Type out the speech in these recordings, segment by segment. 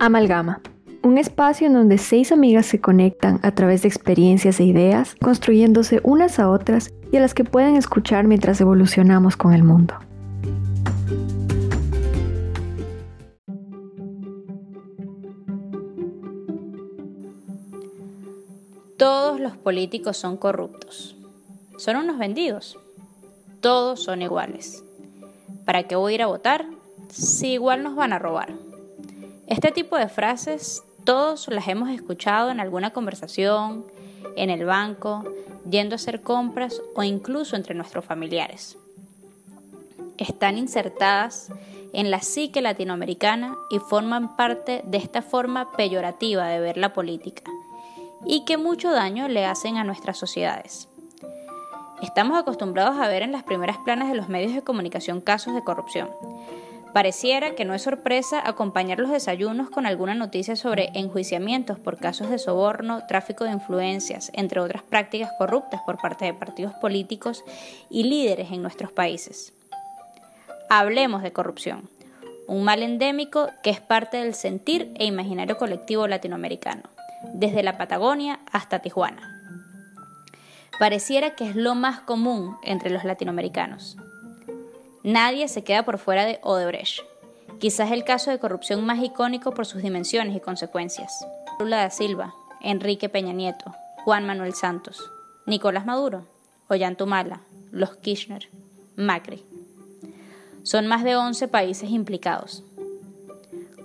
Amalgama, un espacio en donde seis amigas se conectan a través de experiencias e ideas, construyéndose unas a otras y a las que pueden escuchar mientras evolucionamos con el mundo. Todos los políticos son corruptos. Son unos vendidos. Todos son iguales. ¿Para qué voy a ir a votar si igual nos van a robar? Este tipo de frases todos las hemos escuchado en alguna conversación, en el banco, yendo a hacer compras o incluso entre nuestros familiares. Están insertadas en la psique latinoamericana y forman parte de esta forma peyorativa de ver la política y que mucho daño le hacen a nuestras sociedades. Estamos acostumbrados a ver en las primeras planas de los medios de comunicación casos de corrupción, Pareciera que no es sorpresa acompañar los desayunos con alguna noticia sobre enjuiciamientos por casos de soborno, tráfico de influencias, entre otras prácticas corruptas por parte de partidos políticos y líderes en nuestros países. Hablemos de corrupción, un mal endémico que es parte del sentir e imaginario colectivo latinoamericano, desde la Patagonia hasta Tijuana. Pareciera que es lo más común entre los latinoamericanos. Nadie se queda por fuera de Odebrecht, quizás el caso de corrupción más icónico por sus dimensiones y consecuencias. Lula da Silva, Enrique Peña Nieto, Juan Manuel Santos, Nicolás Maduro, Ollantumala, los Kirchner, Macri. Son más de 11 países implicados.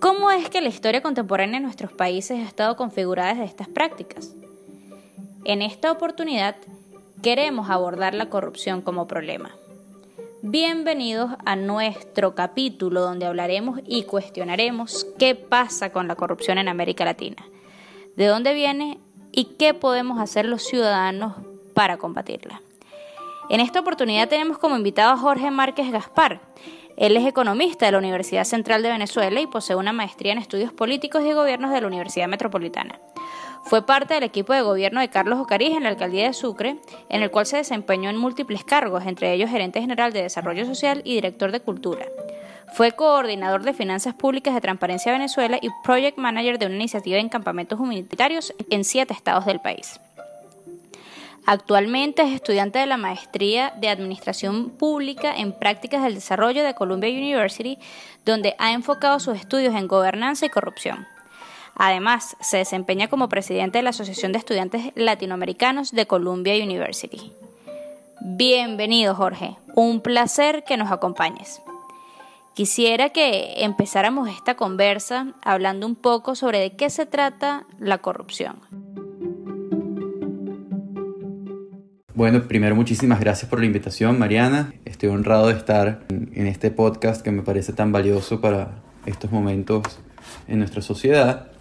¿Cómo es que la historia contemporánea de nuestros países ha estado configurada desde estas prácticas? En esta oportunidad queremos abordar la corrupción como problema Bienvenidos a nuestro capítulo donde hablaremos y cuestionaremos qué pasa con la corrupción en América Latina, de dónde viene y qué podemos hacer los ciudadanos para combatirla. En esta oportunidad tenemos como invitado a Jorge Márquez Gaspar. Él es economista de la Universidad Central de Venezuela y posee una maestría en estudios políticos y gobiernos de la Universidad Metropolitana. Fue parte del equipo de gobierno de Carlos Ocariz en la alcaldía de Sucre, en el cual se desempeñó en múltiples cargos, entre ellos gerente general de Desarrollo Social y director de Cultura. Fue coordinador de Finanzas Públicas de Transparencia Venezuela y project manager de una iniciativa en campamentos humanitarios en siete estados del país. Actualmente es estudiante de la maestría de Administración Pública en Prácticas del Desarrollo de Columbia University, donde ha enfocado sus estudios en gobernanza y corrupción. Además, se desempeña como presidente de la Asociación de Estudiantes Latinoamericanos de Columbia University. Bienvenido, Jorge. Un placer que nos acompañes. Quisiera que empezáramos esta conversa hablando un poco sobre de qué se trata la corrupción. Bueno, primero muchísimas gracias por la invitación, Mariana. Estoy honrado de estar en este podcast que me parece tan valioso para estos momentos en nuestra sociedad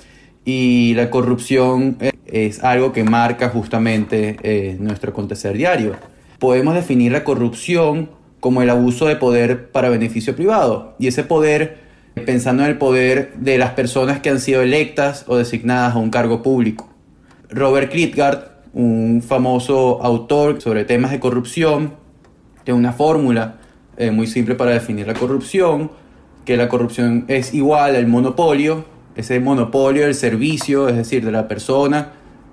y la corrupción eh, es algo que marca justamente eh, nuestro acontecer diario. Podemos definir la corrupción como el abuso de poder para beneficio privado y ese poder pensando en el poder de las personas que han sido electas o designadas a un cargo público. Robert Klitgard, un famoso autor sobre temas de corrupción, tiene una fórmula eh, muy simple para definir la corrupción, que la corrupción es igual al monopolio ese monopolio del servicio, es decir, de la persona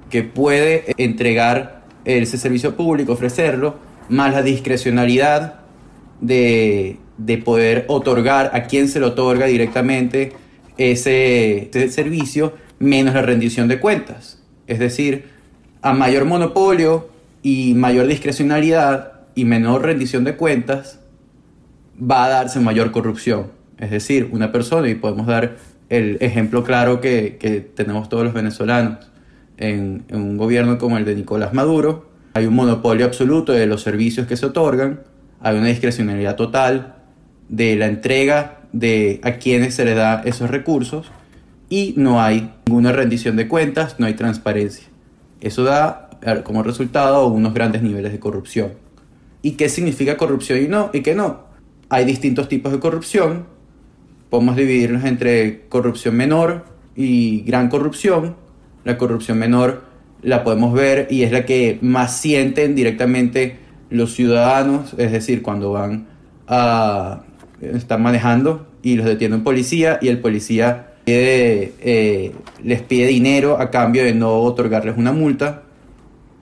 que puede entregar ese servicio público, ofrecerlo, más la discrecionalidad de, poder otorgar a quien se lo otorga directamente ese, ese servicio, menos la rendición de cuentas. Es decir, a mayor monopolio y mayor discrecionalidad y menor rendición de cuentas, va a darse mayor corrupción. Es decir, una persona, y podemos dar el ejemplo claro que, tenemos todos los venezolanos en, un gobierno como el de Nicolás Maduro. Hay un monopolio absoluto de los servicios que se otorgan, hay una discrecionalidad total de la entrega de a quienes se le da esos recursos y no hay ninguna rendición de cuentas, no hay transparencia. Eso da como resultado unos grandes niveles de corrupción. ¿Y qué significa corrupción y no? Y qué no. Hay distintos tipos de corrupción podemos dividirnos entre corrupción menor y gran corrupción. La corrupción menor la podemos ver y es la que más sienten directamente los ciudadanos, es decir, cuando van a están manejando y los detiene un policía y el policía eh, les pide dinero a cambio de no otorgarles una multa.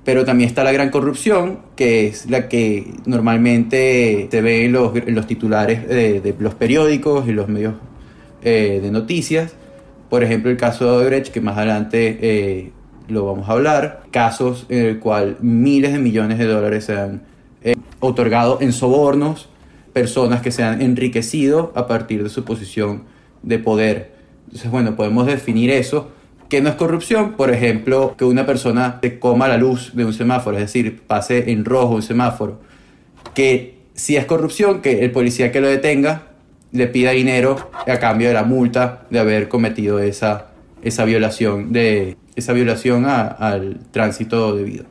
Pero también está la gran corrupción, que es la que normalmente se ve en los, titulares de, los periódicos y los medios eh, de noticias. Por ejemplo, el caso de Odebrecht, que más adelante eh, lo vamos a hablar. Casos en el cual miles de millones de dólares se han otorgado en sobornos, personas que se han enriquecido a partir de su posición de poder. Entonces, bueno, podemos definir eso. Que no es corrupción? Por ejemplo, que una persona se coma la luz de un semáforo, es decir, pase en rojo un semáforo. Que si es corrupción, que el policía que lo detenga le pida dinero a cambio de la multa de haber cometido esa, esa violación, de, esa violación al tránsito debido.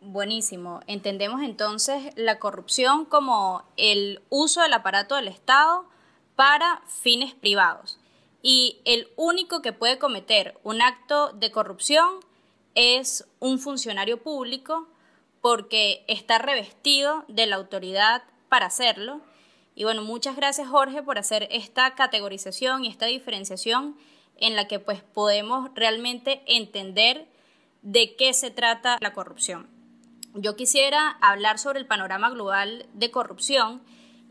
Buenísimo. Entendemos entonces la corrupción como el uso del aparato del Estado para fines privados. Y el único que puede cometer un acto de corrupción es un funcionario público porque está revestido de la autoridad para hacerlo. Y bueno, muchas gracias Jorge por hacer esta categorización y esta diferenciación en la que pues podemos realmente entender de qué se trata la corrupción. Yo quisiera hablar sobre el panorama global de corrupción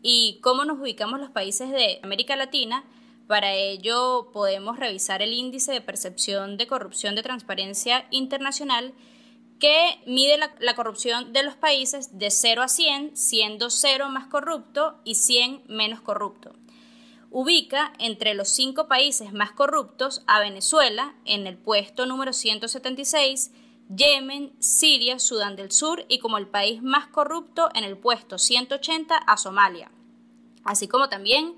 y cómo nos ubicamos los países de América Latina. Para ello podemos revisar el índice de percepción de corrupción de transparencia internacional que mide la, corrupción de los países de 0 a 100, siendo 0 más corrupto y 100 menos corrupto. Ubica entre los cinco países más corruptos a Venezuela en el puesto número 176, Yemen, Siria, Sudán del Sur y como el país más corrupto en el puesto 180 a Somalia. Así como también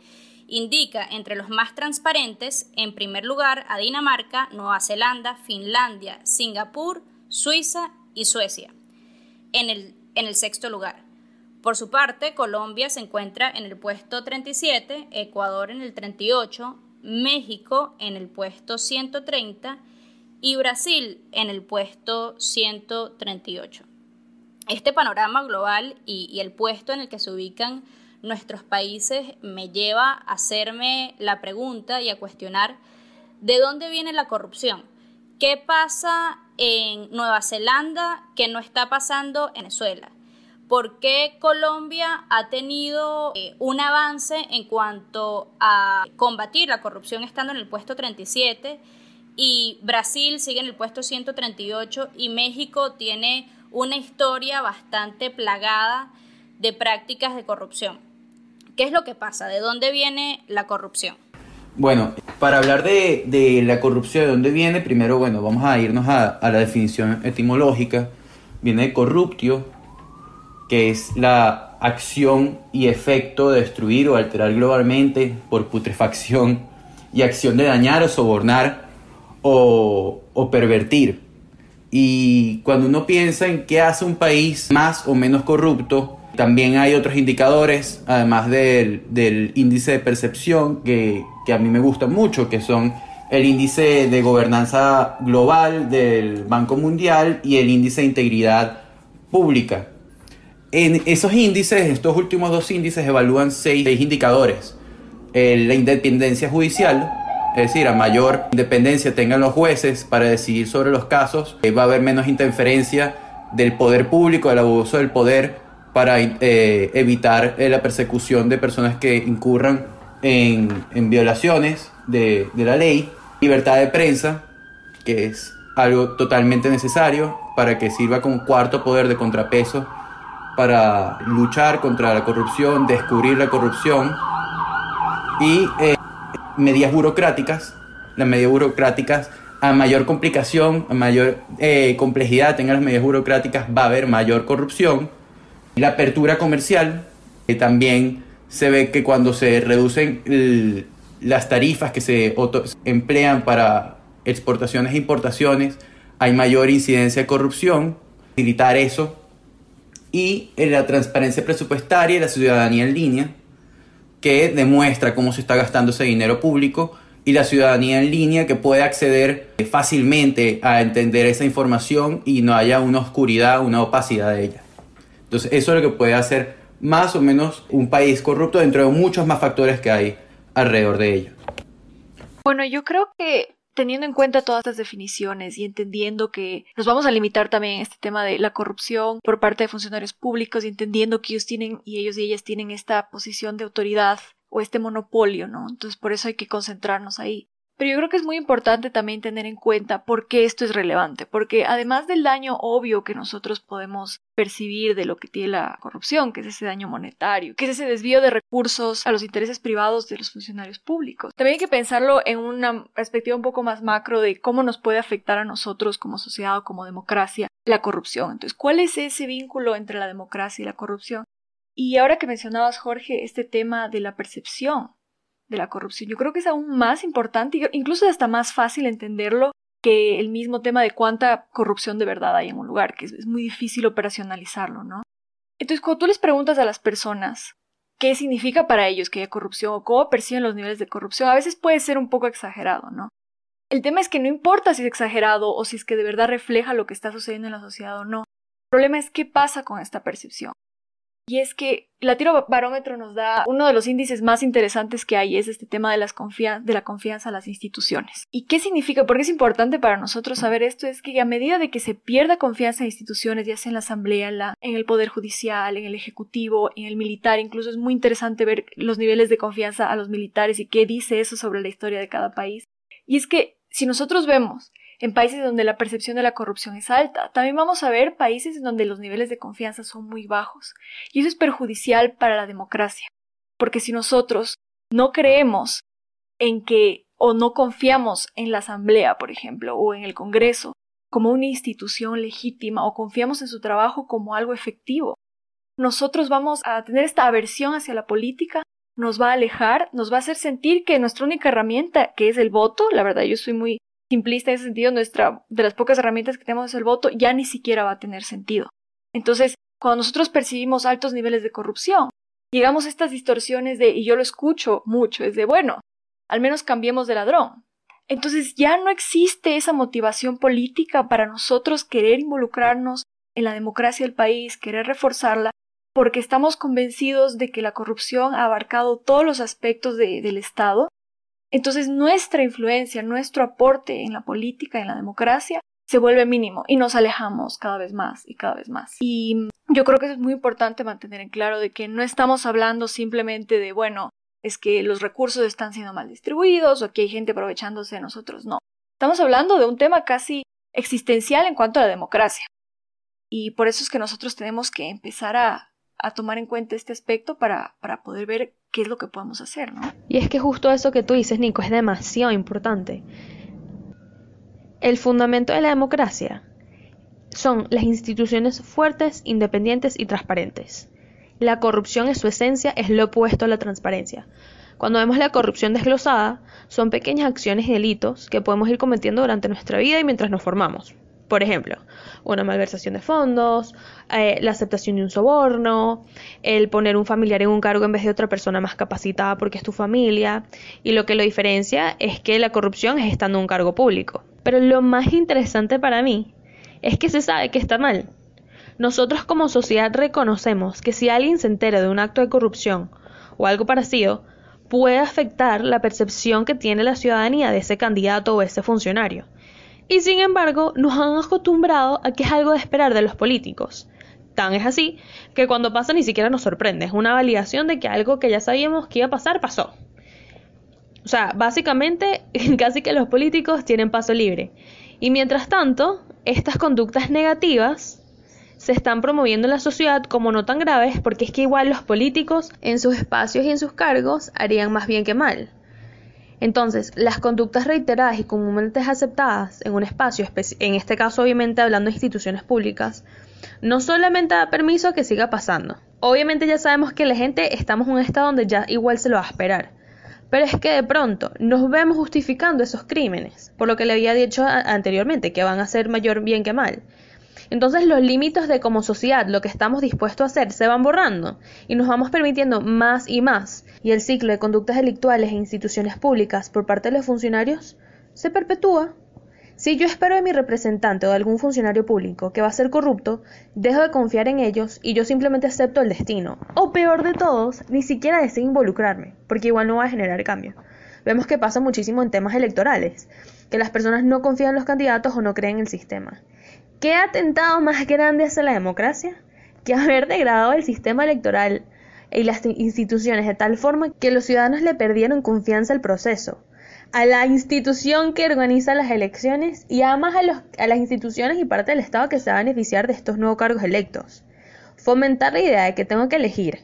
indica entre los más transparentes, en primer lugar, a Dinamarca, Nueva Zelanda, Finlandia, Singapur, Suiza y Suecia. En el, en el sexto lugar. Por su parte, Colombia se encuentra en el puesto 37, Ecuador en el 38, México en el puesto 130 y Brasil en el puesto 138. Este panorama global y, el puesto en el que se ubican nuestros países me lleva a hacerme la pregunta y a cuestionar de dónde viene la corrupción. ¿Qué pasa en Nueva Zelanda que no está pasando en Venezuela? ¿Por qué Colombia ha tenido eh, un avance en cuanto a combatir la corrupción estando en el puesto 37? y Brasil sigue en el puesto 138 y México tiene una historia bastante plagada de prácticas de corrupción. ¿Qué es lo que pasa? ¿De dónde viene la corrupción? Bueno, para hablar de, la corrupción, ¿de dónde viene? Primero, bueno, vamos a irnos a, la definición etimológica. Viene de corruptio, que es la acción y efecto de destruir o alterar globalmente por putrefacción y acción de dañar o sobornar o, pervertir. Y cuando uno piensa en qué hace un país más o menos corrupto, también hay otros indicadores, además del, índice de percepción, que, a mí me gusta mucho, que son el índice de gobernanza global del Banco Mundial y el índice de integridad pública. En esos índices, estos últimos dos índices evalúan seis, indicadores. la independencia judicial, es decir, a mayor independencia tengan los jueces para decidir sobre los casos, eh, va a haber menos interferencia del poder público, del abuso del poder para eh, evitar eh, la persecución de personas que incurran en, violaciones de, de la ley, libertad de prensa, que es algo totalmente necesario para que sirva como cuarto poder de contrapeso para luchar contra la corrupción, descubrir la corrupción y medidas burocráticas, las medidas burocráticas, a mayor complicación, a mayor eh, complejidad tengan las medidas burocráticas, va a haber mayor corrupción. La apertura comercial, que también se ve que cuando se reducen las tarifas que se emplean para exportaciones e importaciones, hay mayor incidencia de corrupción, facilitar eso, y la transparencia presupuestaria y la ciudadanía en línea, que demuestra cómo se está gastando ese dinero público y la ciudadanía en línea que puede acceder fácilmente a entender esa información y no haya una oscuridad, una opacidad de ella. Entonces eso es lo que puede hacer más o menos un país corrupto dentro de muchos más factores que hay alrededor de ello. Bueno, yo creo que teniendo en cuenta todas estas definiciones y entendiendo que nos vamos a limitar también a este tema de la corrupción por parte de funcionarios públicos y entendiendo que ellos tienen y ellos y ellas tienen esta posición de autoridad o este monopolio, ¿no? Entonces por eso hay que concentrarnos ahí. Pero yo creo que es muy importante también tener en cuenta por qué esto es relevante, porque además del daño obvio que nosotros podemos percibir de lo que tiene la corrupción, que es ese daño monetario, que es ese desvío de recursos a los intereses privados de los funcionarios públicos. También hay que pensarlo en una perspectiva un poco más macro de cómo nos puede afectar a nosotros como sociedad o como democracia la corrupción. Entonces, ¿cuál es ese vínculo entre la democracia y la corrupción? Y ahora que mencionabas, Jorge, este tema de la percepción de la corrupción. Yo creo que es aún más importante, incluso hasta más fácil entenderlo que el mismo tema de cuánta corrupción de verdad hay en un lugar, que es, muy difícil operacionalizarlo, ¿no? Entonces, cuando tú les preguntas a las personas qué significa para ellos que haya corrupción o cómo perciben los niveles de corrupción, a veces puede ser un poco exagerado, ¿no? El tema es que no importa si es exagerado o si es que de verdad refleja lo que está sucediendo en la sociedad o no. El problema es qué pasa con esta percepción. Y es que Latino Barómetro nos da uno de los índices más interesantes que hay, es este tema de, las de la confianza a las instituciones. ¿Y qué significa? Porque es importante para nosotros saber esto, es que a medida de que se pierda confianza en instituciones, ya sea en la Asamblea, en el Poder Judicial, en el Ejecutivo, en el Militar, incluso es muy interesante ver los niveles de confianza a los militares y qué dice eso sobre la historia de cada país. Y es que si nosotros vemos en países donde la percepción de la corrupción es alta. También vamos a ver países en donde los niveles de confianza son muy bajos. Y eso es perjudicial para la democracia. Porque si nosotros no creemos en que o no confiamos en la Asamblea, por ejemplo, o en el Congreso como una institución legítima o confiamos en su trabajo como algo efectivo, nosotros vamos a tener esta aversión hacia la política, nos va a alejar, nos va a hacer sentir que nuestra única herramienta, que es el voto, la verdad yo soy muy simplista en ese sentido, nuestra, de las pocas herramientas que tenemos es el voto, ya ni siquiera va a tener sentido. Entonces, cuando nosotros percibimos altos niveles de corrupción, llegamos a estas distorsiones de, y yo lo escucho mucho, es de, bueno, al menos cambiemos de ladrón. Entonces ya no existe esa motivación política para nosotros querer involucrarnos en la democracia del país, querer reforzarla, porque estamos convencidos de que la corrupción ha abarcado todos los aspectos del Estado entonces nuestra influencia, nuestro aporte en la política, en la democracia, se vuelve mínimo y nos alejamos cada vez más y cada vez más. Y yo creo que es muy importante mantener en claro de que no estamos hablando simplemente de, bueno, es que los recursos están siendo mal distribuidos o que hay gente aprovechándose de nosotros, no. Estamos hablando de un tema casi existencial en cuanto a la democracia. Y por eso es que nosotros tenemos que empezar a, a tomar en cuenta este aspecto para, para poder ver qué es lo que podemos hacer, ¿no? Y es que justo eso que tú dices, Nico, es demasiado importante. El fundamento de la democracia son las instituciones fuertes, independientes y transparentes. La corrupción en su esencia es lo opuesto a la transparencia. Cuando vemos la corrupción desglosada, son pequeñas acciones y delitos que podemos ir cometiendo durante nuestra vida y mientras nos formamos. Por ejemplo, una malversación de fondos, eh, la aceptación de un soborno, el poner un familiar en un cargo en vez de otra persona más capacitada porque es tu familia, y lo que lo diferencia es que la corrupción es estando en un cargo público. Pero lo más interesante para mí es que se sabe que está mal. Nosotros como sociedad reconocemos que si alguien se entera de un acto de corrupción o algo parecido, puede afectar la percepción que tiene la ciudadanía de ese candidato o ese funcionario. Y sin embargo, nos han acostumbrado a que es algo de esperar de los políticos. Tan es así que cuando pasa ni siquiera nos sorprende, es una validación de que algo que ya sabíamos que iba a pasar pasó. O sea, básicamente casi que los políticos tienen paso libre. Y mientras tanto, estas conductas negativas se están promoviendo en la sociedad como no tan graves porque es que igual los políticos en sus espacios y en sus cargos harían más bien que mal. Entonces, las conductas reiteradas y comúnmente aceptadas en un espacio, en este caso obviamente hablando de instituciones públicas, no solamente da permiso a que siga pasando. Obviamente ya sabemos que la gente estamos en un estado donde ya igual se lo va a esperar. Pero es que de pronto nos vemos justificando esos crímenes, por lo que le había dicho anteriormente, que van a ser mayor bien que mal. Entonces los límites de como sociedad, lo que estamos dispuestos a hacer, se van borrando y nos vamos permitiendo más y más. Y el ciclo de conductas delictuales en instituciones públicas por parte de los funcionarios se perpetúa. Si yo espero de mi representante o de algún funcionario público que va a ser corrupto, dejo de confiar en ellos y yo simplemente acepto el destino. O peor de todos, ni siquiera deseo involucrarme, porque igual no va a generar cambio. Vemos que pasa muchísimo en temas electorales, que las personas no confían en los candidatos o no creen en el sistema. ¿Qué atentado más grande hace la democracia? Que haber degradado el sistema electoral y las instituciones de tal forma que los ciudadanos le perdieron confianza al proceso, a la institución que organiza las elecciones y además a, los, a las instituciones y parte del Estado que se va a beneficiar de estos nuevos cargos electos. Fomentar la idea de que tengo que elegir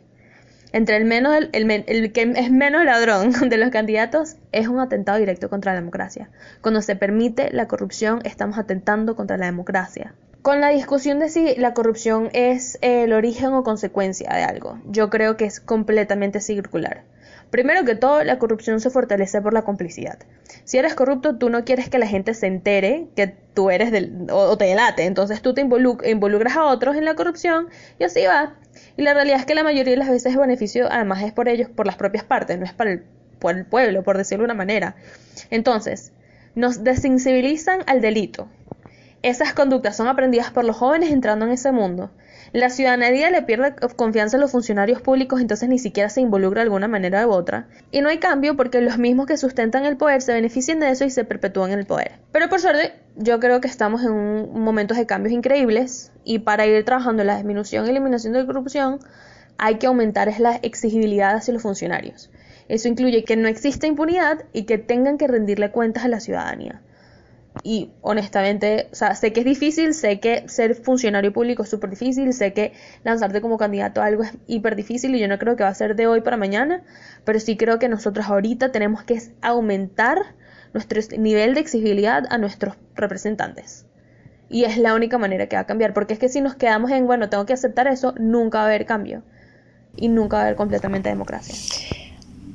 entre el, menos, el, el, que es menos ladrón de los candidatos es un atentado directo contra la democracia. Cuando se permite la corrupción, estamos atentando contra la democracia. Con la discusión de si la corrupción es el origen o consecuencia de algo, yo creo que es completamente circular. Primero que todo, la corrupción se fortalece por la complicidad. Si eres corrupto, tú no quieres que la gente se entere que tú eres del, o, te delate, entonces tú te involucras a otros en la corrupción y así va. Y la realidad es que la mayoría de las veces el beneficio además es por ellos, por las propias partes, no es para el, por el pueblo, por decirlo de una manera. Entonces, nos desensibilizan al delito, esas conductas son aprendidas por los jóvenes entrando en ese mundo. La ciudadanía le pierde confianza en los funcionarios públicos, entonces ni siquiera se involucra de alguna manera u otra. Y no hay cambio porque los mismos que sustentan el poder se benefician de eso y se perpetúan en el poder. Pero por suerte, yo creo que estamos en un momentos de cambios increíbles y para ir trabajando en la disminución y eliminación de la corrupción hay que aumentar la exigibilidad hacia los funcionarios. Eso incluye que no exista impunidad y que tengan que rendirle cuentas a la ciudadanía. Y honestamente, o sea, sé que es difícil, sé que ser funcionario público es súper difícil, sé que lanzarte como candidato a algo es hiper difícil y yo no creo que va a ser de hoy para mañana, pero sí creo que nosotros ahorita tenemos que aumentar nuestro nivel de exigibilidad a nuestros representantes. Y es la única manera que va a cambiar, porque es que si nos quedamos en, bueno, tengo que aceptar eso, nunca va a haber cambio y nunca va a haber completamente democracia.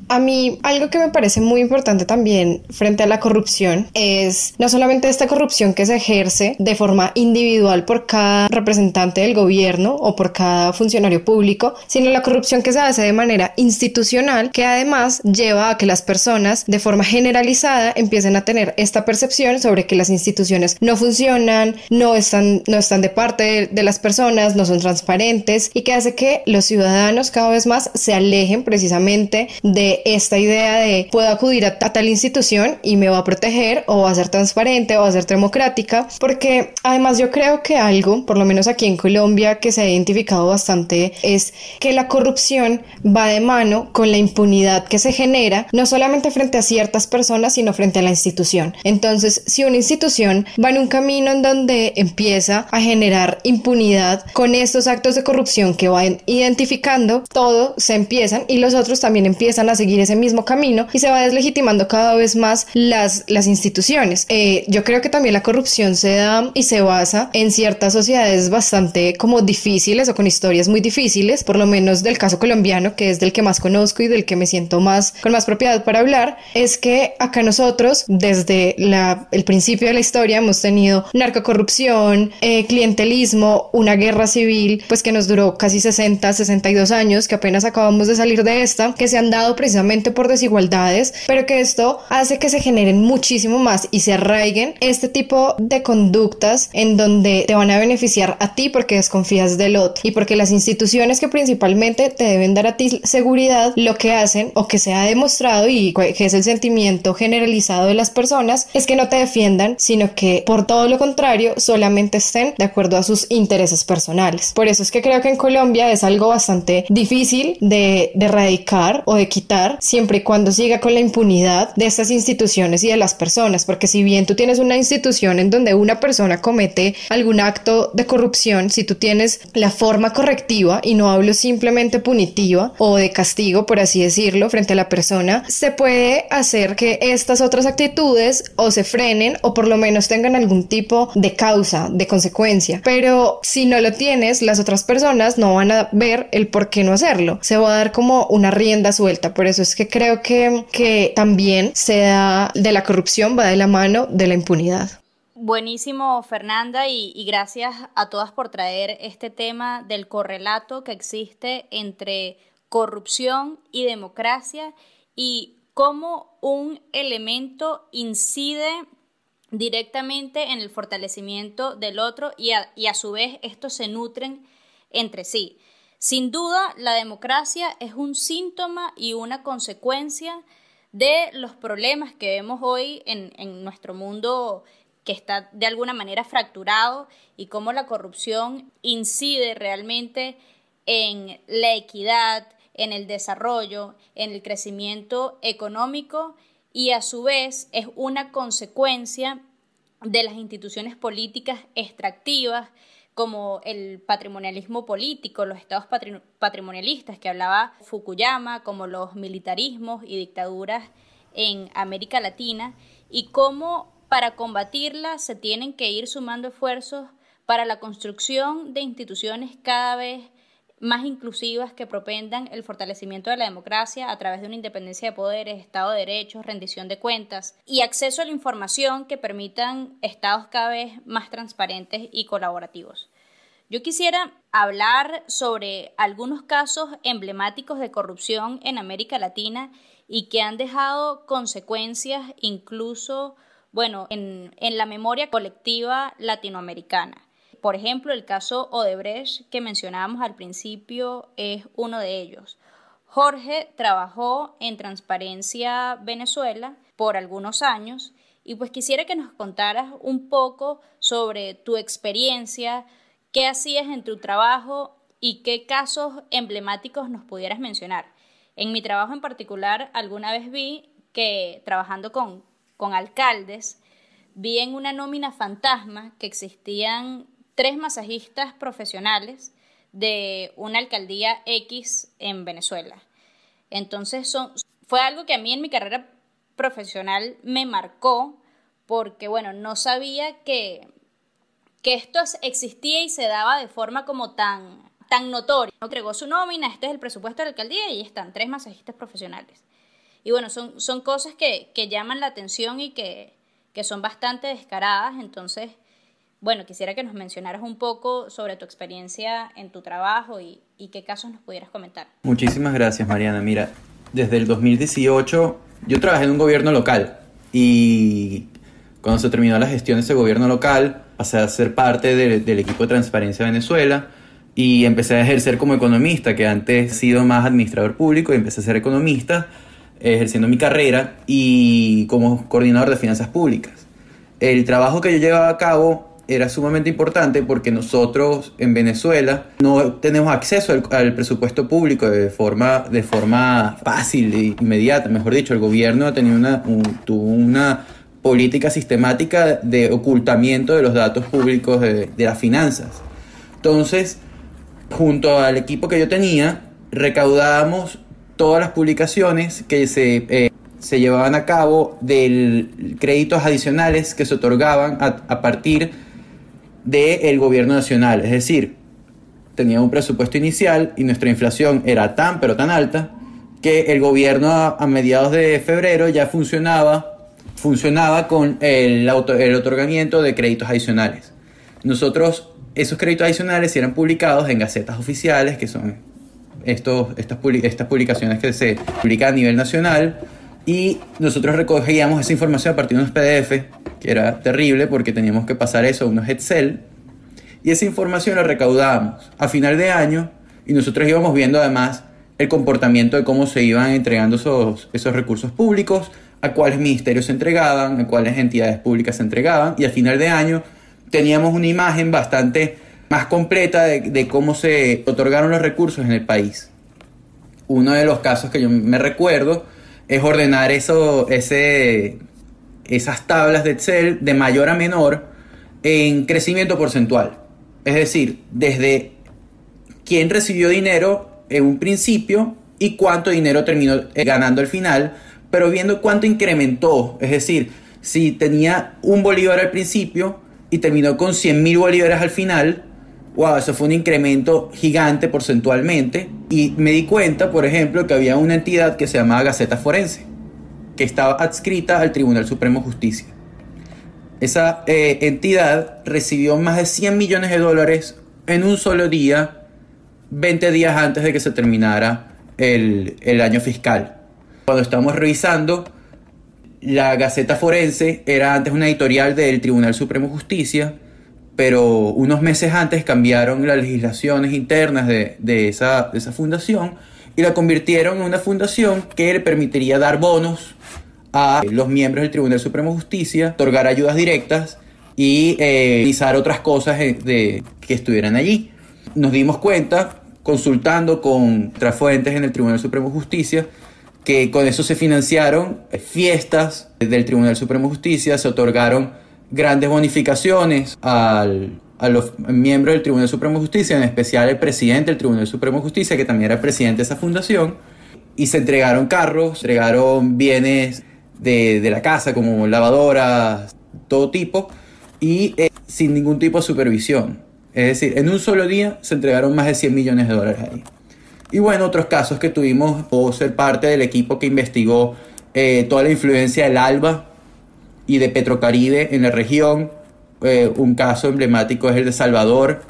A mí algo que me parece muy importante también frente a la corrupción es no solamente esta corrupción que se ejerce de forma individual por cada representante del gobierno o por cada funcionario público, sino la corrupción que se hace de manera institucional que además lleva a que las personas de forma generalizada empiecen a tener esta percepción sobre que las instituciones no funcionan, no están, no están de parte de, de las personas, no son transparentes y que hace que los ciudadanos cada vez más se alejen precisamente de esta idea de puedo acudir a, tal institución y me va a proteger o va a ser transparente o va a ser democrática, porque además yo creo que algo, por lo menos aquí en Colombia, que se ha identificado bastante es que la corrupción va de mano con la impunidad que se genera, no solamente frente a ciertas personas, sino frente a la institución. Entonces, si una institución va en un camino en donde empieza a generar impunidad con estos actos de corrupción que van identificando, todo se empiezan y los otros también empiezan a seguir seguir ese mismo camino y se va deslegitimando cada vez más las, las instituciones. Eh, yo creo que también la corrupción se da y se basa en ciertas sociedades bastante como difíciles o con historias muy difíciles, por lo menos del caso colombiano, que es del que más conozco y del que me siento más con más propiedad para hablar, es que acá nosotros desde la, el principio de la historia hemos tenido narcocorrupción, eh, clientelismo, una guerra civil, pues que nos duró casi 60, 62 años, que apenas acabamos de salir de esta, que se han dado precisamente por desigualdades, pero que esto hace que se generen muchísimo más y se arraiguen este tipo de conductas en donde te van a beneficiar a ti porque desconfías del otro y porque las instituciones que principalmente te deben dar a ti seguridad lo que hacen o que se ha demostrado y que es el sentimiento generalizado de las personas es que no te defiendan sino que por todo lo contrario solamente estén de acuerdo a sus intereses personales. Por eso es que creo que en Colombia es algo bastante difícil de, de erradicar o de quitar siempre y cuando siga con la impunidad de estas instituciones y de las personas, porque si bien tú tienes una institución en donde una persona comete algún acto de corrupción, si tú tienes la forma correctiva y no hablo simplemente punitiva o de castigo, por así decirlo, frente a la persona, se puede hacer que estas otras actitudes o se frenen o por lo menos tengan algún tipo de causa, de consecuencia. Pero si no lo tienes, las otras personas no van a ver el por qué no hacerlo. Se va a dar como una rienda suelta. Por eso es que creo que, que también se da de la corrupción, va de la mano de la impunidad. Buenísimo, Fernanda, y, gracias a todas por traer este tema del correlato que existe entre corrupción y democracia y cómo un elemento incide directamente en el fortalecimiento del otro y a, y a su vez estos se nutren entre sí. Sin duda, la democracia es un síntoma y una consecuencia de los problemas que vemos hoy en, nuestro mundo que está de alguna manera fracturado y cómo la corrupción incide realmente en la equidad, en el desarrollo, en el crecimiento económico y a su vez es una consecuencia de las instituciones políticas extractivas como el patrimonialismo político, los estados patrimonialistas que hablaba Fukuyama, como los militarismos y dictaduras en América Latina, y cómo para combatirla se tienen que ir sumando esfuerzos para la construcción de instituciones cada vez más inclusivas que propendan el fortalecimiento de la democracia a través de una independencia de poderes, Estado de Derechos, rendición de cuentas y acceso a la información que permitan estados cada vez más transparentes y colaborativos. Yo quisiera hablar sobre algunos casos emblemáticos de corrupción en América Latina y que han dejado consecuencias incluso, bueno, en, en la memoria colectiva latinoamericana. Por ejemplo, el caso Odebrecht que mencionábamos al principio es uno de ellos. Jorge trabajó en Transparencia Venezuela por algunos años y pues quisiera que nos contaras un poco sobre tu experiencia, qué hacías en tu trabajo y qué casos emblemáticos nos pudieras mencionar. En mi trabajo en particular, alguna vez vi que trabajando con, con alcaldes, vi en una nómina fantasma que existían tres masajistas profesionales de una alcaldía X en Venezuela. Entonces fue algo que a mí en mi carrera profesional me marcó porque, bueno, no sabía que, que esto existía y se daba de forma como tan, tan notoria. No Entregó su nómina, este es el presupuesto de la alcaldía y están tres masajistas profesionales. Y bueno, son, son cosas que, que llaman la atención y que, que son bastante descaradas, entonces bueno, quisiera que nos mencionaras un poco sobre tu experiencia en tu trabajo y, qué casos nos pudieras comentar. Muchísimas gracias, Mariana. Mira, desde el 2018 yo trabajé en un gobierno local y cuando se terminó la gestión de ese gobierno local pasé a ser parte del equipo de Transparencia Venezuela y empecé a ejercer como economista, que antes he sido más administrador público y empecé a ser economista ejerciendo mi carrera y como coordinador de finanzas públicas. El trabajo que yo llevaba a cabo era sumamente importante porque nosotros en Venezuela no tenemos acceso al, presupuesto público de forma, de forma fácil e inmediata. Mejor dicho, el gobierno tenía una, tuvo una política sistemática de ocultamiento de los datos públicos de, las finanzas. Entonces, junto al equipo que yo tenía, recaudábamos todas las publicaciones que se, eh, se llevaban a cabo de créditos adicionales que se otorgaban a, a partir del gobierno nacional. Es decir, tenía un presupuesto inicial y nuestra inflación era tan pero tan alta que el gobierno a, mediados de febrero ya funcionaba, funcionaba con el, el otorgamiento de créditos adicionales. Nosotros, esos créditos adicionales eran publicados en gacetas oficiales, que son estos, estas publicaciones que se publican a nivel nacional, y nosotros recogíamos esa información a partir de unos PDF, que era terrible porque teníamos que pasar eso a unos Excel. Y esa información la recaudábamos a final de año y nosotros íbamos viendo además el comportamiento de cómo se iban entregando esos, esos recursos públicos, a cuáles ministerios se entregaban, a cuáles entidades públicas se entregaban. Y a final de año teníamos una imagen bastante más completa de, de cómo se otorgaron los recursos en el país. Uno de los casos que yo me recuerdo es ordenar esas tablas de Excel de mayor a menor en crecimiento porcentual. Es decir, desde quién recibió dinero en un principio y cuánto dinero terminó ganando al final, pero viendo cuánto incrementó. Es decir, si tenía un bolívar al principio y terminó con 100 mil bolívares al final, wow, eso fue un incremento gigante porcentualmente. Y me di cuenta, por ejemplo, que había una entidad que se llamaba Gaceta Forense, que estaba adscrita al Tribunal Supremo de Justicia. Esa eh, entidad recibió más de 100 millones de dólares en un solo día, 20 días antes de que se terminara el, el año fiscal. Cuando estamos revisando, la Gaceta Forense era antes una editorial del Tribunal Supremo de Justicia pero unos meses antes cambiaron las legislaciones internas de, esa, fundación y la convirtieron en una fundación que le permitiría dar bonos a los miembros del Tribunal Supremo Justicia, otorgar ayudas directas y eh, otras cosas de, que estuvieran allí. Nos dimos cuenta, consultando con otras fuentes en el Tribunal Supremo Justicia, que con eso se financiaron fiestas del Tribunal Supremo Justicia, se otorgaron grandes bonificaciones al, a los miembros del Tribunal Supremo de Justicia, en especial el presidente del Tribunal Supremo de Justicia, que también era presidente de esa fundación, y se entregaron carros, entregaron bienes de, de la casa, como lavadoras, todo tipo, y eh, sin ningún tipo de supervisión. Es decir, en un solo día se entregaron más de 100 millones de dólares ahí. Y bueno, otros casos que tuvimos, puedo ser parte del equipo que investigó eh, toda la influencia del ALBA y de Petrocaribe en la región, eh, un caso emblemático es el de Salvador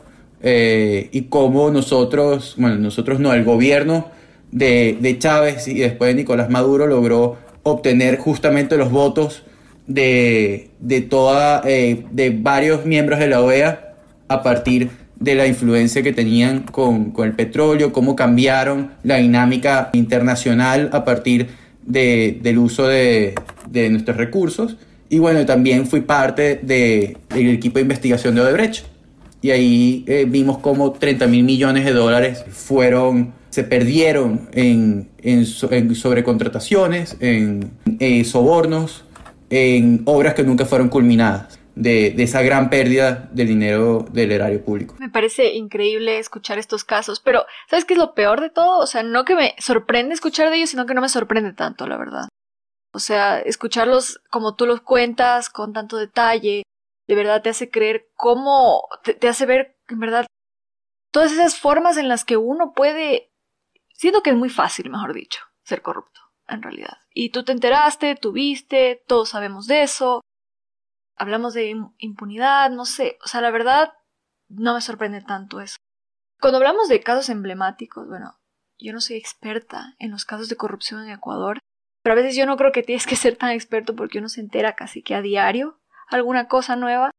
eh, y cómo nosotros, bueno, nosotros no, el gobierno de, de, Chávez y después de Nicolás Maduro logró obtener justamente los votos de, de, toda, eh, de varios miembros de la OEA a partir de la influencia que tenían con, con el petróleo, cómo cambiaron la dinámica internacional a partir de, del uso de, de nuestros recursos y bueno, también fui parte de, del equipo de investigación de Odebrecht. Y ahí eh, vimos cómo 30 mil millones de dólares fueron, se perdieron en, en, en sobrecontrataciones, en, sobornos, en obras que nunca fueron culminadas. De, de, esa gran pérdida del dinero del erario público. Me parece increíble escuchar estos casos, pero ¿sabes qué es lo peor de todo? O sea, no que me sorprende escuchar de ellos, sino que no me sorprende tanto, la verdad. O sea, escucharlos como tú los cuentas, con tanto detalle, de verdad te hace creer cómo, te, hace ver, en verdad, todas esas formas en las que uno puede, siento que es muy fácil, mejor dicho, ser corrupto, en realidad. Y tú te enteraste, tú viste, todos sabemos de eso, hablamos de impunidad, no sé, o sea, la verdad, no me sorprende tanto eso. Cuando hablamos de casos emblemáticos, bueno, yo no soy experta en los casos de corrupción en Ecuador, pero a veces yo no creo que tienes que ser tan experto porque uno se entera casi que a diario alguna cosa nueva.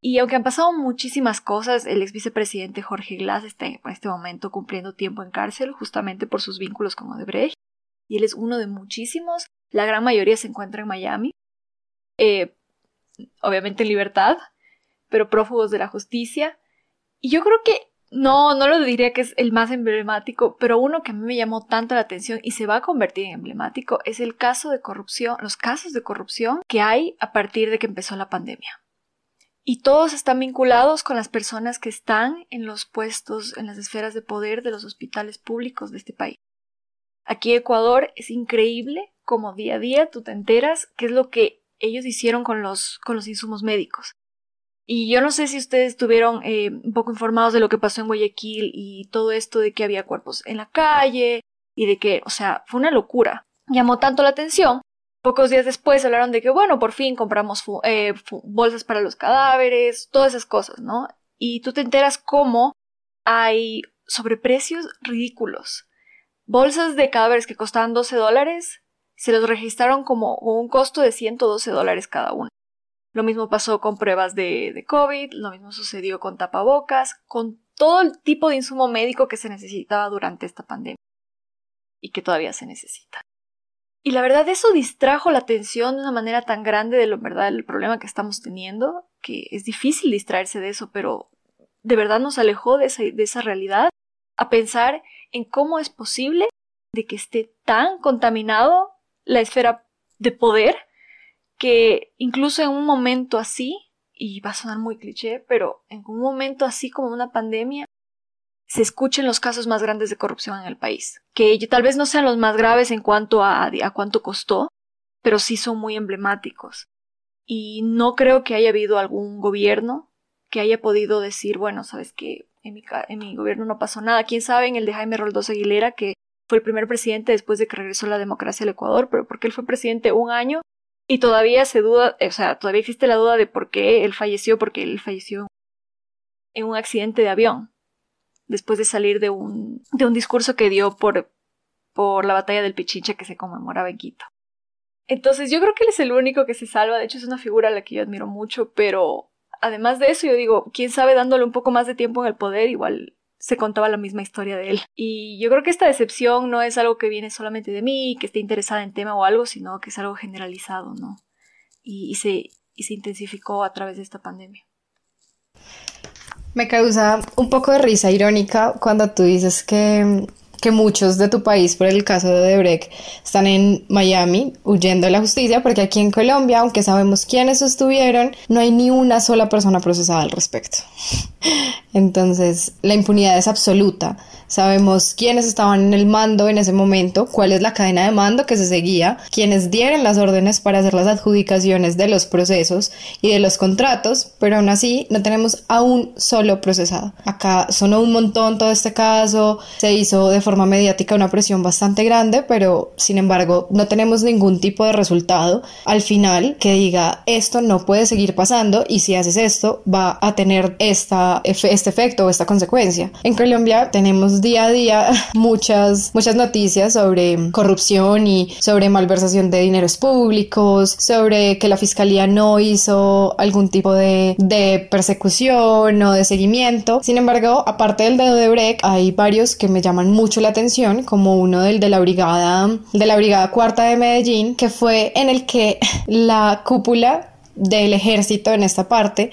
Y aunque han pasado muchísimas cosas, el ex vicepresidente Jorge Glass está en este momento cumpliendo tiempo en cárcel justamente por sus vínculos con Odebrecht. Y él es uno de muchísimos. La gran mayoría se encuentra en Miami. Eh, obviamente en libertad, pero prófugos de la justicia. Y yo creo que no, no lo diría que es el más emblemático, pero uno que a mí me llamó tanto la atención y se va a convertir en emblemático es el caso de corrupción, los casos de corrupción que hay a partir de que empezó la pandemia. Y todos están vinculados con las personas que están en los puestos, en las esferas de poder de los hospitales públicos de este país. Aquí Ecuador es increíble como día a día tú te enteras qué es lo que ellos hicieron con los, con los insumos médicos. Y yo no sé si ustedes estuvieron eh, un poco informados de lo que pasó en Guayaquil y todo esto de que había cuerpos en la calle y de que, o sea, fue una locura. Llamó tanto la atención. Pocos días después hablaron de que, bueno, por fin compramos eh, bolsas para los cadáveres, todas esas cosas, ¿no? Y tú te enteras cómo hay sobreprecios ridículos. Bolsas de cadáveres que costaban 12 dólares se los registraron como un costo de 112 dólares cada uno. Lo mismo pasó con pruebas de, COVID, lo mismo sucedió con tapabocas, con todo el tipo de insumo médico que se necesitaba durante esta pandemia y que todavía se necesita. Y la verdad eso distrajo la atención de una manera tan grande de lo verdad el problema que estamos teniendo, que es difícil distraerse de eso, pero de verdad nos alejó de esa, de esa realidad a pensar en cómo es posible de que esté tan contaminado la esfera de poder que incluso en un momento así, y va a sonar muy cliché, pero en un momento así como una pandemia, se escuchen los casos más grandes de corrupción en el país, que tal vez no sean los más graves en cuanto a, a cuánto costó, pero sí son muy emblemáticos. Y no creo que haya habido algún gobierno que haya podido decir, bueno, sabes que en mi, en mi gobierno no pasó nada. Quién sabe en el de Jaime Roldós Aguilera, que fue el primer presidente después de que regresó la democracia al Ecuador, pero porque él fue presidente un año y todavía se duda, o sea, todavía existe la duda de por qué él falleció, porque él falleció en un accidente de avión, después de salir de un, de un discurso que dio por, por la batalla del Pichincha que se conmemoraba en Quito. Entonces yo creo que él es el único que se salva, de hecho es una figura a la que yo admiro mucho, pero además de eso yo digo, quién sabe dándole un poco más de tiempo en el poder, igual se contaba la misma historia de él. Y yo creo que esta decepción no es algo que viene solamente de mí, que esté interesada en tema o algo, sino que es algo generalizado, ¿no? Y, se, y se intensificó a través de esta pandemia. Me causa un poco de risa irónica cuando tú dices que que muchos de tu país, por el caso de Odebrecht, están en Miami huyendo de la justicia, porque aquí en Colombia, aunque sabemos quiénes estuvieron, no hay ni una sola persona procesada al respecto. Entonces, la impunidad es absoluta. Sabemos quiénes estaban en el mando en ese momento, cuál es la cadena de mando que se seguía, quienes dieron las órdenes para hacer las adjudicaciones de los procesos y de los contratos, pero aún así no tenemos a un solo procesado. Acá sonó un montón todo este caso, se hizo de forma mediática una presión bastante grande, pero sin embargo no tenemos ningún tipo de resultado al final que diga esto no puede seguir pasando y si haces esto va a tener esta, este efecto o esta consecuencia. En Colombia tenemos día a día muchas, muchas noticias sobre corrupción y sobre malversación de dineros públicos, sobre que la fiscalía no hizo algún tipo de, de persecución o de seguimiento. Sin embargo, aparte del de Breck, hay varios que me llaman mucho la atención, como uno del de la brigada, de la brigada cuarta de Medellín, que fue en el que la cúpula del ejército en esta parte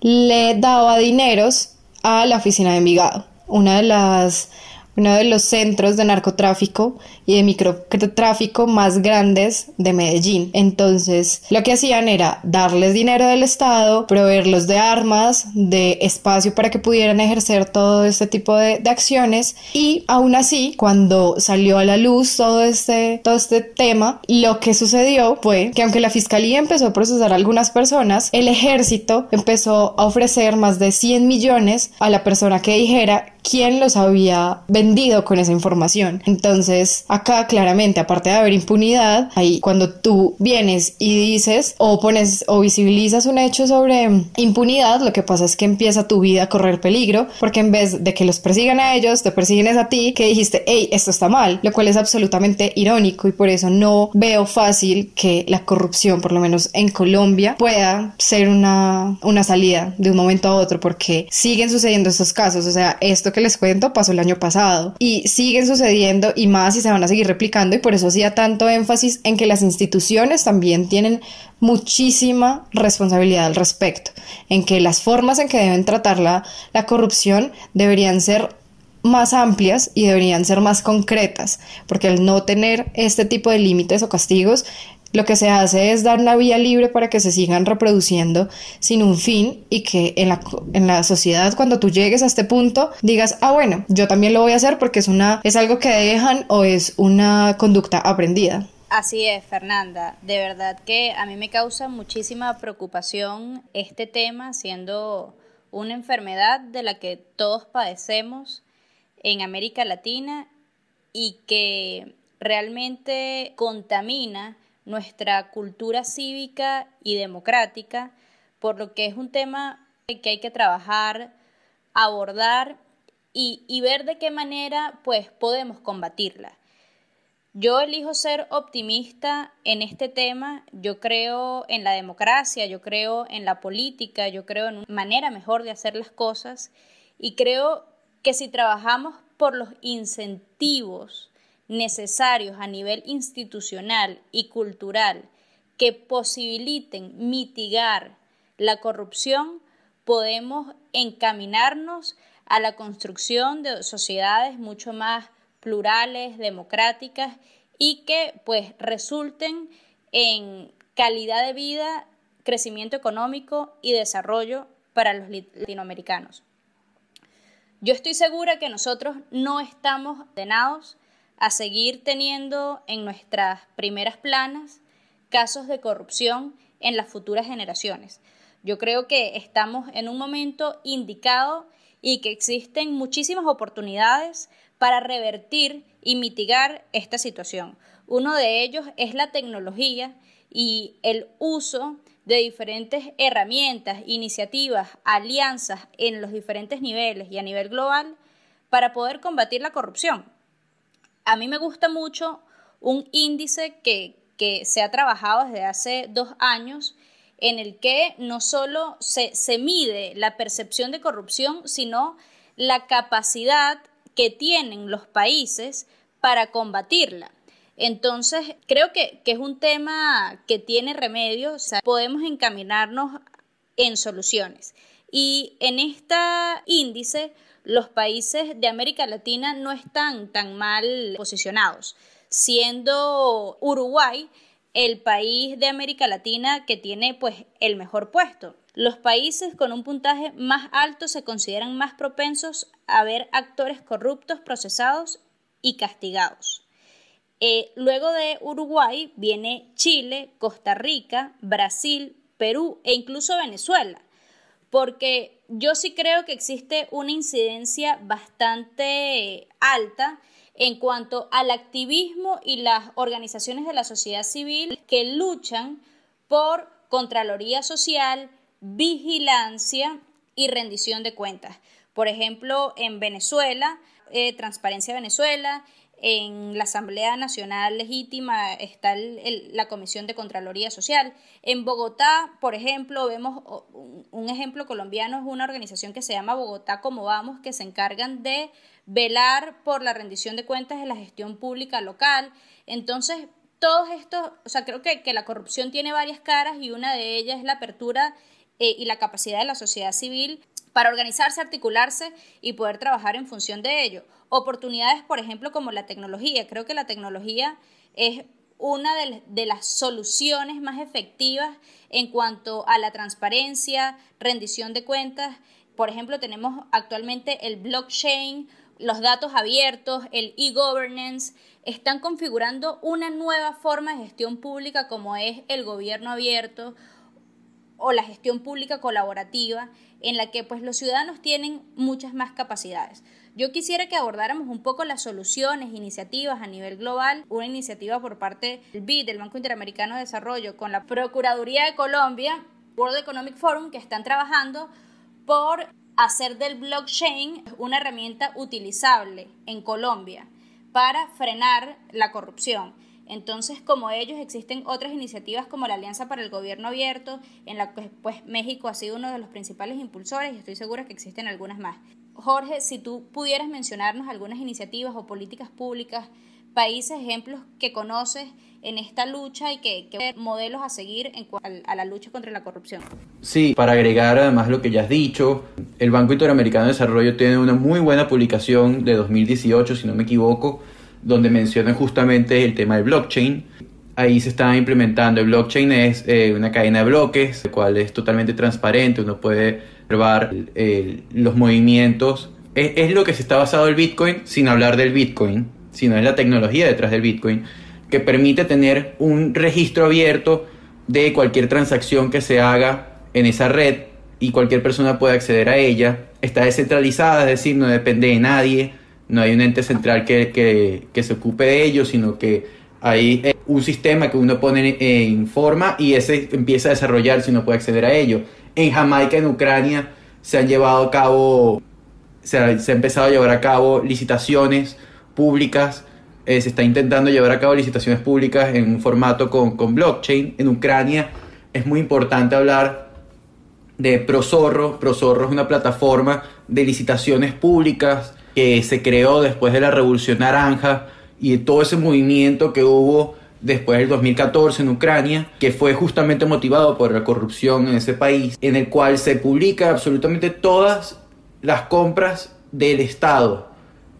le daba dineros a la oficina de Envigado una de las uno de los centros de narcotráfico y de microtráfico más grandes de Medellín. Entonces, lo que hacían era darles dinero del Estado, proveerlos de armas, de espacio para que pudieran ejercer todo este tipo de, de acciones y aún así, cuando salió a la luz todo este, todo este tema, lo que sucedió fue que aunque la fiscalía empezó a procesar a algunas personas, el ejército empezó a ofrecer más de 100 millones a la persona que dijera quién los había vendido con esa información. Entonces, acá claramente, aparte de haber impunidad, ahí cuando tú vienes y dices o pones o visibilizas un hecho sobre impunidad, lo que pasa es que empieza tu vida a correr peligro, porque en vez de que los persigan a ellos, te persiguen a ti, que dijiste, hey, esto está mal, lo cual es absolutamente irónico y por eso no veo fácil que la corrupción, por lo menos en Colombia, pueda ser una, una salida de un momento a otro, porque siguen sucediendo estos casos, o sea, esto que les cuento pasó el año pasado y siguen sucediendo y más y se van a seguir replicando y por eso hacía tanto énfasis en que las instituciones también tienen muchísima responsabilidad al respecto, en que las formas en que deben tratar la, la corrupción deberían ser más amplias y deberían ser más concretas, porque al no tener este tipo de límites o castigos, lo que se hace es dar una vía libre para que se sigan reproduciendo sin un fin y que en la, en la sociedad cuando tú llegues a este punto digas, ah bueno, yo también lo voy a hacer porque es, una, es algo que dejan o es una conducta aprendida. Así es, Fernanda. De verdad que a mí me causa muchísima preocupación este tema, siendo una enfermedad de la que todos padecemos en América Latina y que realmente contamina nuestra cultura cívica y democrática, por lo que es un tema que hay que trabajar, abordar y, ver de qué manera pues podemos combatirla. Yo elijo ser optimista en este tema, yo creo en la democracia, yo creo en la política, yo creo en una manera mejor de hacer las cosas y creo que si trabajamos por los incentivos necesarios a nivel institucional y cultural que posibiliten mitigar la corrupción, podemos encaminarnos a la construcción de sociedades mucho más plurales, democráticas y que pues resulten en calidad de vida, crecimiento económico y desarrollo para los latinoamericanos. Yo estoy segura que nosotros no estamos ordenados a seguir teniendo en nuestras primeras planas casos de corrupción en las futuras generaciones. Yo creo que estamos en un momento indicado y que existen muchísimas oportunidades para revertir y mitigar esta situación. Uno de ellos es la tecnología y el uso de diferentes herramientas, iniciativas, alianzas en los diferentes niveles y a nivel global para poder combatir la corrupción a mí me gusta mucho un índice que, se ha trabajado desde hace dos años en el que no solo se, se, mide la percepción de corrupción, sino la capacidad que tienen los países para combatirla. Entonces, creo que, es un tema que tiene remedio, o sea, podemos encaminarnos en soluciones. Y en este índice, los países de América Latina no están tan mal posicionados, siendo Uruguay el país de América Latina que tiene pues el mejor puesto. Los países con un puntaje más alto se consideran más propensos a ver actores corruptos procesados y castigados. Eh, luego de Uruguay viene Chile, Costa Rica, Brasil, Perú e incluso Venezuela, porque yo sí creo que existe una incidencia bastante alta en cuanto al activismo y las organizaciones de la sociedad civil que luchan por Contraloría Social, vigilancia y rendición de cuentas. Por ejemplo, en Venezuela, eh, Transparencia Venezuela, en la Asamblea Nacional Legítima está la Comisión de Contraloría Social. En Bogotá, por ejemplo, vemos un ejemplo colombiano, es una organización que se llama Bogotá Como Vamos, que se encargan de velar por la rendición de cuentas de la gestión pública local. Entonces, todos estos, o sea, creo que, que la corrupción tiene varias caras y una de ellas es la apertura eh, y la capacidad de la sociedad civil para organizarse, articularse y poder trabajar en función de ello. Oportunidades, por ejemplo, como la tecnología. Creo que la tecnología es una de, las soluciones más efectivas en cuanto a la transparencia, rendición de cuentas. Por ejemplo, tenemos actualmente el blockchain, los datos abiertos, el e-governance, están configurando una nueva forma de gestión pública como es el gobierno abierto o la gestión pública colaborativa en la que pues los ciudadanos tienen muchas más capacidades. Yo quisiera que abordáramos un poco las soluciones, iniciativas a nivel global, una iniciativa por parte del BID, del Banco Interamericano de Desarrollo, con la Procuraduría de Colombia, World Economic Forum, que están trabajando por hacer del blockchain una herramienta utilizable en Colombia para frenar la corrupción. Entonces, como ellos, existen otras iniciativas como la Alianza para el Gobierno Abierto, en la que pues, México ha sido uno de los principales impulsores y estoy segura que existen algunas más. Jorge, si tú pudieras mencionarnos algunas iniciativas o políticas públicas, países, ejemplos que conoces en esta lucha y que, que modelos a seguir en a la lucha contra la corrupción. Sí, para agregar además lo que ya has dicho, el Banco Interamericano de Desarrollo tiene una muy buena publicación de 2018, si no me equivoco, donde mencionan justamente el tema del blockchain. Ahí se está implementando. El blockchain es eh, una cadena de bloques, el cual es totalmente transparente. Uno puede observar los movimientos. Es, es, lo que se está basado el Bitcoin, sin hablar del Bitcoin, sino es la tecnología detrás del Bitcoin, que permite tener un registro abierto de cualquier transacción que se haga en esa red y cualquier persona puede acceder a ella. Está descentralizada, es decir, no depende de nadie no hay un ente central que, se ocupe de ello, sino que hay eh, un sistema que uno pone en forma y ese empieza a desarrollar si uno puede acceder a ello. En Jamaica, en Ucrania, se han llevado a cabo, se ha, empezado a llevar a cabo licitaciones públicas, eh, se está intentando llevar a cabo licitaciones públicas en un formato con, con blockchain. En Ucrania es muy importante hablar de ProZorro. ProZorro es una plataforma de licitaciones públicas que se creó después de la Revolución Naranja y todo ese movimiento que hubo después del 2014 en Ucrania, que fue justamente motivado por la corrupción en ese país, en el cual se publica absolutamente todas las compras del Estado,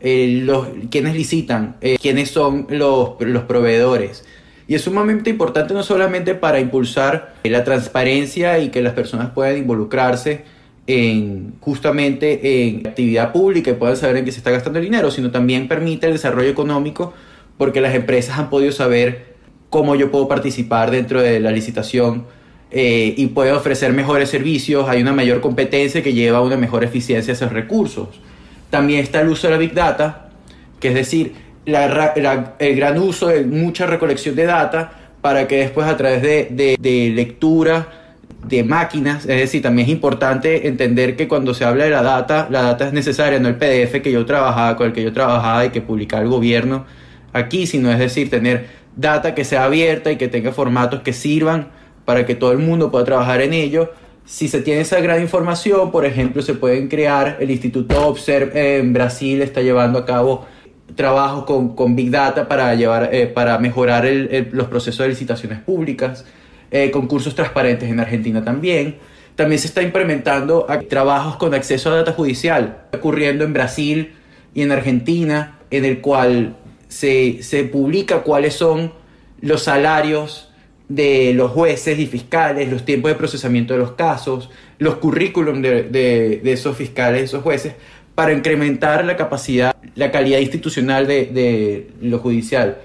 eh, los, quienes licitan, eh, quiénes son los, los proveedores. Y es sumamente importante no solamente para impulsar la transparencia y que las personas puedan involucrarse, en justamente en actividad pública y puedan saber en qué se está gastando el dinero, sino también permite el desarrollo económico porque las empresas han podido saber cómo yo puedo participar dentro de la licitación eh, y puedo ofrecer mejores servicios, hay una mayor competencia que lleva a una mejor eficiencia de esos recursos. También está el uso de la Big Data, que es decir, el gran uso de mucha recolección de data para que después a través de, de lectura, de máquinas, es decir, también es importante entender que cuando se habla de la data, la data es necesaria, no el PDF que yo trabajaba, con el que yo trabajaba y que publicaba el gobierno aquí, sino es decir, tener data que sea abierta y que tenga formatos que sirvan para que todo el mundo pueda trabajar en ello. Si se tiene esa gran información, por ejemplo, se pueden crear, el Instituto Observe en Brasil está llevando a cabo trabajos con, Big Data para, llevar, eh, para mejorar los procesos de licitaciones públicas, eh, concursos transparentes en Argentina también. También se está implementando trabajos con acceso a data judicial, ocurriendo en Brasil y en Argentina, en el cual se, se publica cuáles son los salarios de los jueces y fiscales, los tiempos de procesamiento de los casos, los currículum de, de, esos fiscales, esos jueces, para incrementar la capacidad, la calidad institucional de, de, lo judicial.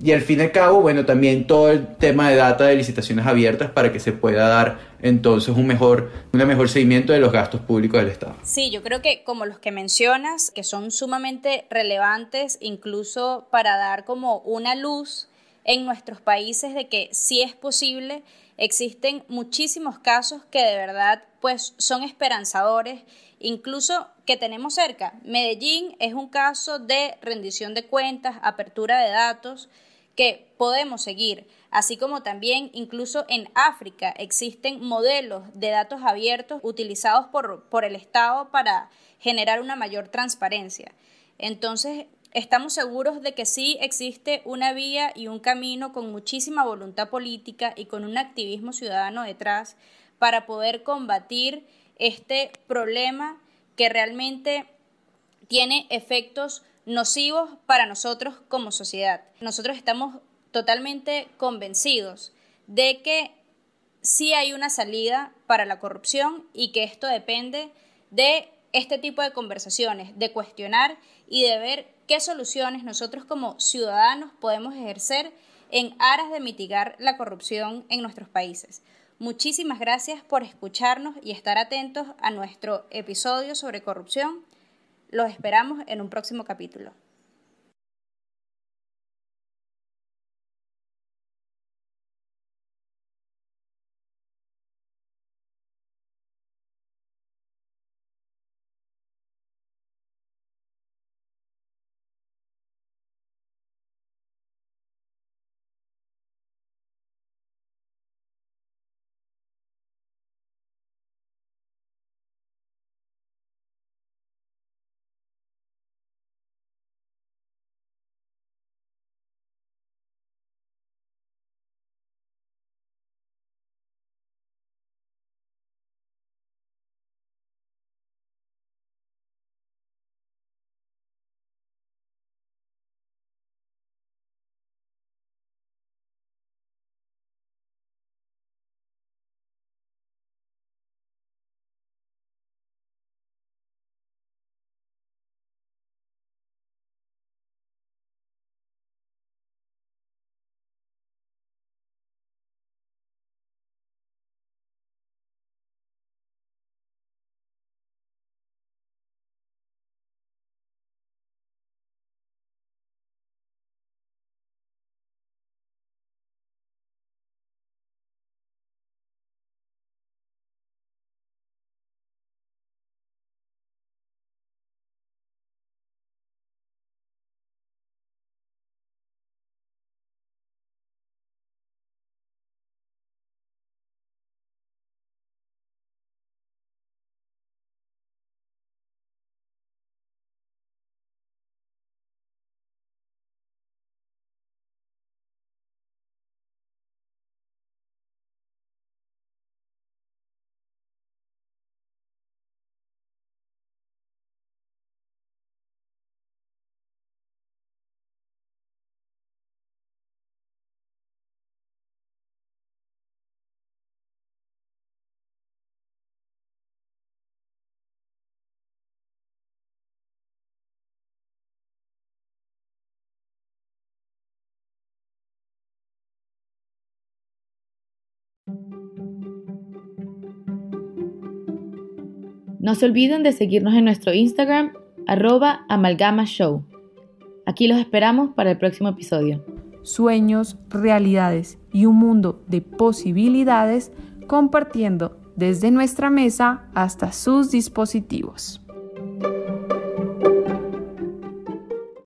Y al fin y al cabo, bueno, también todo el tema de data de licitaciones abiertas para que se pueda dar entonces un mejor, un mejor seguimiento de los gastos públicos del Estado. Sí, yo creo que como los que mencionas, que son sumamente relevantes incluso para dar como una luz en nuestros países de que sí es posible. Existen muchísimos casos que de verdad pues son esperanzadores, incluso que tenemos cerca. Medellín es un caso de rendición de cuentas, apertura de datos que podemos seguir, así como también incluso en África existen modelos de datos abiertos utilizados por, por el Estado para generar una mayor transparencia. Entonces, Estamos seguros de que sí existe una vía y un camino con muchísima voluntad política y con un activismo ciudadano detrás para poder combatir este problema que realmente tiene efectos nocivos para nosotros como sociedad. Nosotros estamos totalmente convencidos de que sí hay una salida para la corrupción y que esto depende de este tipo de conversaciones, de cuestionar y de ver qué soluciones nosotros como ciudadanos podemos ejercer en aras de mitigar la corrupción en nuestros países. Muchísimas gracias por escucharnos y estar atentos a nuestro episodio sobre corrupción. Los esperamos en un próximo capítulo. No se olviden de seguirnos en nuestro Instagram, arroba amalgamashow. Aquí los esperamos para el próximo episodio. Sueños, realidades y un mundo de posibilidades compartiendo desde nuestra mesa hasta sus dispositivos.